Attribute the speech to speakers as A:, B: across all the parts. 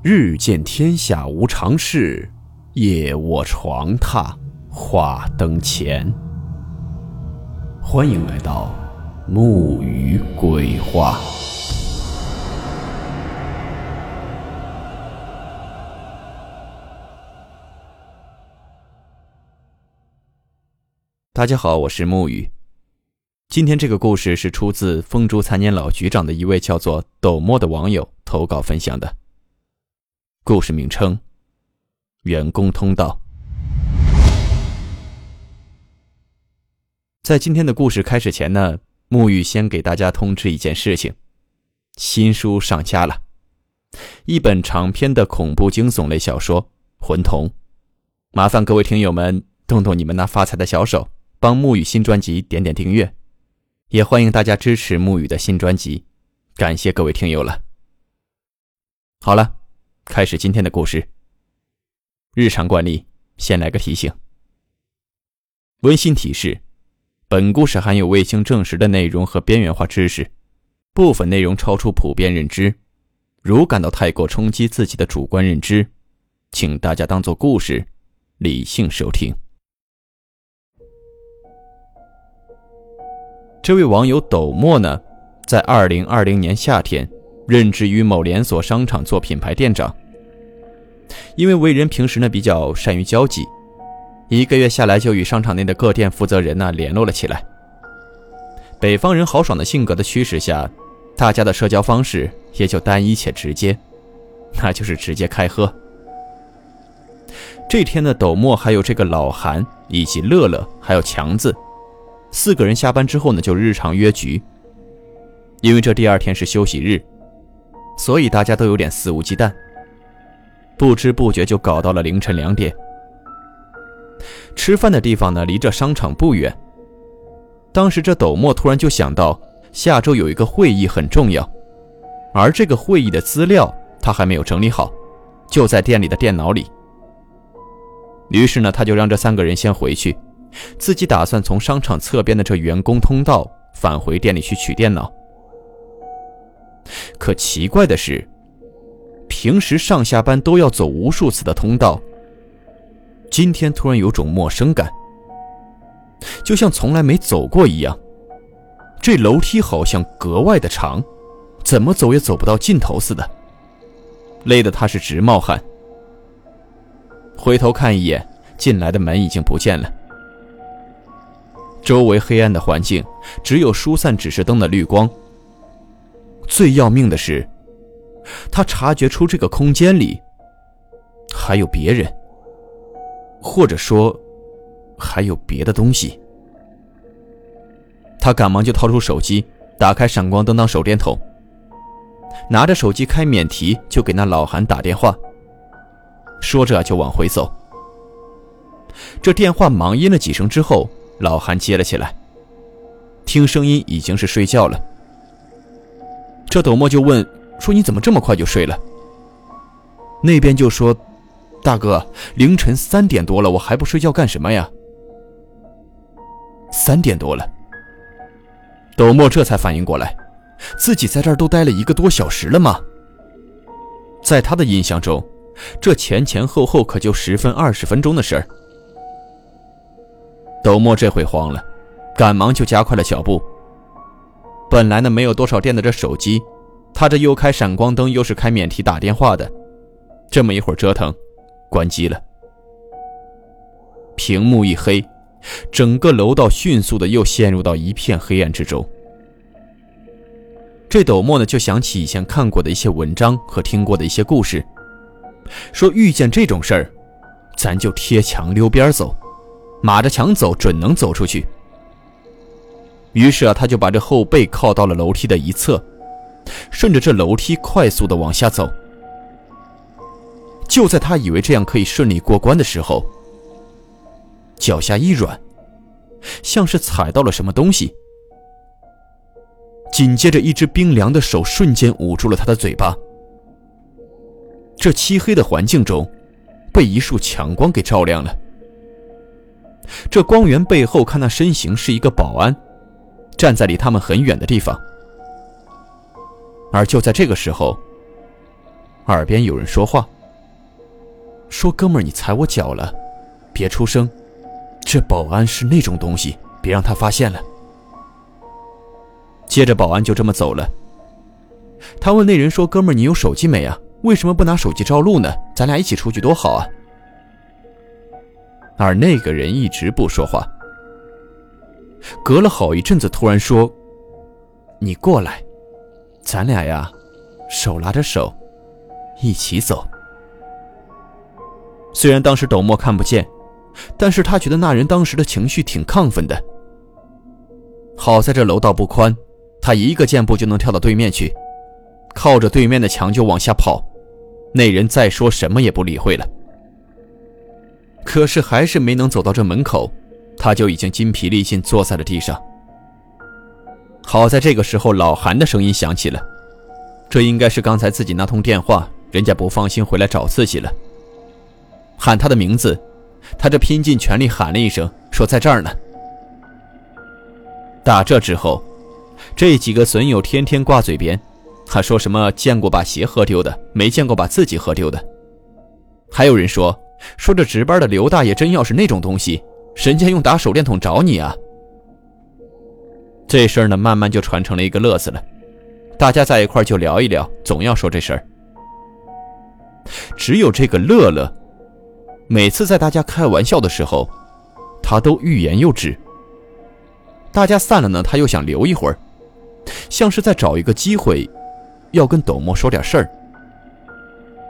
A: 日见天下无常事，夜卧床榻话灯前。欢迎来到木鱼鬼话。大家好，我是木鱼。今天这个故事是出自风烛残年老局长的一位叫做斗墨的网友投稿分享的。故事名称：员工通道。在今天的故事开始前呢，沐浴先给大家通知一件事情：新书上架了，一本长篇的恐怖惊悚类小说《魂童》。麻烦各位听友们动动你们那发财的小手，帮沐浴新专辑点点订阅，也欢迎大家支持沐浴的新专辑，感谢各位听友了。好了。开始今天的故事。日常惯例，先来个提醒。温馨提示：本故事含有未经证实的内容和边缘化知识，部分内容超出普遍认知。如感到太过冲击自己的主观认知，请大家当做故事，理性收听。这位网友斗墨呢，在二零二零年夏天。任职于某连锁商场做品牌店长。因为为人平时呢比较善于交际，一个月下来就与商场内的各店负责人呢联络了起来。北方人豪爽的性格的驱使下，大家的社交方式也就单一且直接，那就是直接开喝。这天的斗墨还有这个老韩以及乐乐还有强子，四个人下班之后呢就日常约局。因为这第二天是休息日。所以大家都有点肆无忌惮，不知不觉就搞到了凌晨两点。吃饭的地方呢，离这商场不远。当时这斗墨突然就想到，下周有一个会议很重要，而这个会议的资料他还没有整理好，就在店里的电脑里。于是呢，他就让这三个人先回去，自己打算从商场侧边的这员工通道返回店里去取电脑。可奇怪的是，平时上下班都要走无数次的通道，今天突然有种陌生感，就像从来没走过一样。这楼梯好像格外的长，怎么走也走不到尽头似的，累得他是直冒汗。回头看一眼，进来的门已经不见了，周围黑暗的环境，只有疏散指示灯的绿光。最要命的是，他察觉出这个空间里还有别人，或者说还有别的东西。他赶忙就掏出手机，打开闪光灯当手电筒，拿着手机开免提就给那老韩打电话，说着就往回走。这电话忙音了几声之后，老韩接了起来，听声音已经是睡觉了。这斗墨就问说：“你怎么这么快就睡了？”那边就说：“大哥，凌晨三点多了，我还不睡觉干什么呀？”三点多了，斗墨这才反应过来，自己在这儿都待了一个多小时了吗？在他的印象中，这前前后后可就十分二十分钟的事儿。斗墨这回慌了，赶忙就加快了脚步。本来呢没有多少电的这手机，他这又开闪光灯又是开免提打电话的，这么一会儿折腾，关机了。屏幕一黑，整个楼道迅速的又陷入到一片黑暗之中。这斗墨呢就想起以前看过的一些文章和听过的一些故事，说遇见这种事儿，咱就贴墙溜边走，马着墙走，准能走出去。于是啊，他就把这后背靠到了楼梯的一侧，顺着这楼梯快速的往下走。就在他以为这样可以顺利过关的时候，脚下一软，像是踩到了什么东西。紧接着，一只冰凉的手瞬间捂住了他的嘴巴。这漆黑的环境中，被一束强光给照亮了。这光源背后，看那身形是一个保安。站在离他们很远的地方，而就在这个时候，耳边有人说话，说：“哥们儿，你踩我脚了，别出声。这保安是那种东西，别让他发现了。”接着，保安就这么走了。他问那人说：“哥们儿，你有手机没啊？为什么不拿手机照路呢？咱俩一起出去多好啊！”而那个人一直不说话。隔了好一阵子，突然说：“你过来，咱俩呀，手拉着手，一起走。”虽然当时斗墨看不见，但是他觉得那人当时的情绪挺亢奋的。好在这楼道不宽，他一个箭步就能跳到对面去，靠着对面的墙就往下跑。那人再说什么也不理会了。可是还是没能走到这门口。他就已经筋疲力尽，坐在了地上。好在这个时候，老韩的声音响起了，这应该是刚才自己那通电话，人家不放心回来找自己了。喊他的名字，他这拼尽全力喊了一声，说在这儿呢。打这之后，这几个损友天天挂嘴边，还说什么见过把鞋喝丢的，没见过把自己喝丢的。还有人说，说这值班的刘大爷真要是那种东西。人家用打手电筒找你啊！这事儿呢，慢慢就传成了一个乐子了。大家在一块就聊一聊，总要说这事儿。只有这个乐乐，每次在大家开玩笑的时候，他都欲言又止。大家散了呢，他又想留一会儿，像是在找一个机会，要跟董墨说点事儿。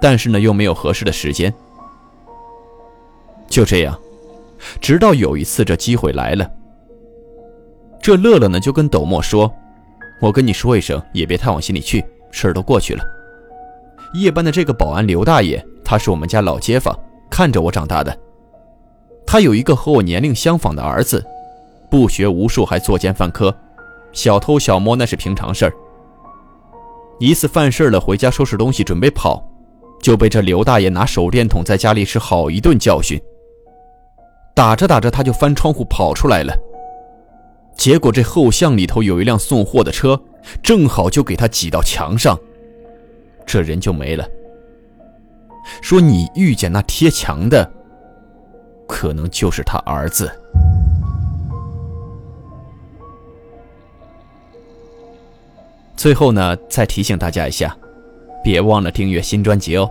A: 但是呢，又没有合适的时间。就这样。直到有一次，这机会来了。这乐乐呢，就跟斗墨说：“我跟你说一声，也别太往心里去，事儿都过去了。”夜班的这个保安刘大爷，他是我们家老街坊，看着我长大的。他有一个和我年龄相仿的儿子，不学无术，还作奸犯科，小偷小摸那是平常事儿。一次犯事了，回家收拾东西准备跑，就被这刘大爷拿手电筒在家里是好一顿教训。打着打着，他就翻窗户跑出来了。结果这后巷里头有一辆送货的车，正好就给他挤到墙上，这人就没了。说你遇见那贴墙的，可能就是他儿子。最后呢，再提醒大家一下，别忘了订阅新专辑哦。